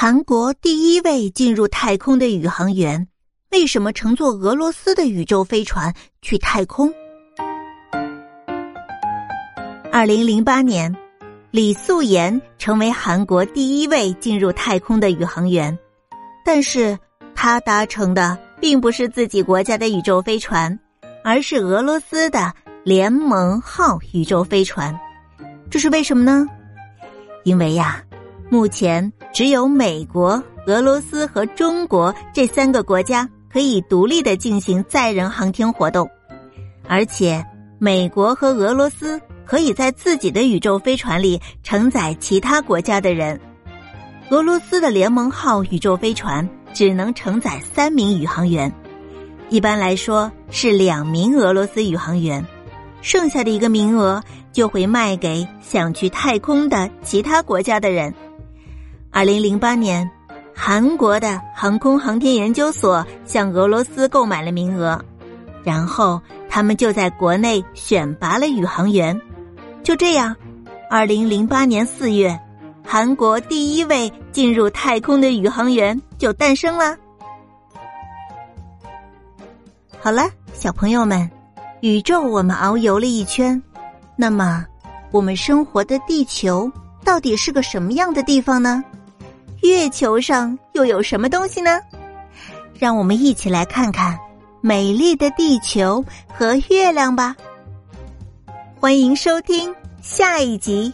韩国第一位进入太空的宇航员，为什么乘坐俄罗斯的宇宙飞船去太空？二零零八年，李素妍成为韩国第一位进入太空的宇航员，但是他搭乘的并不是自己国家的宇宙飞船，而是俄罗斯的联盟号宇宙飞船。这是为什么呢？因为呀。目前只有美国、俄罗斯和中国这三个国家可以独立的进行载人航天活动，而且美国和俄罗斯可以在自己的宇宙飞船里承载其他国家的人。俄罗斯的联盟号宇宙飞船只能承载三名宇航员，一般来说是两名俄罗斯宇航员，剩下的一个名额就会卖给想去太空的其他国家的人。二零零八年，韩国的航空航天研究所向俄罗斯购买了名额，然后他们就在国内选拔了宇航员。就这样，二零零八年四月，韩国第一位进入太空的宇航员就诞生了。好了，小朋友们，宇宙我们遨游了一圈，那么我们生活的地球到底是个什么样的地方呢？月球上又有什么东西呢？让我们一起来看看美丽的地球和月亮吧。欢迎收听下一集。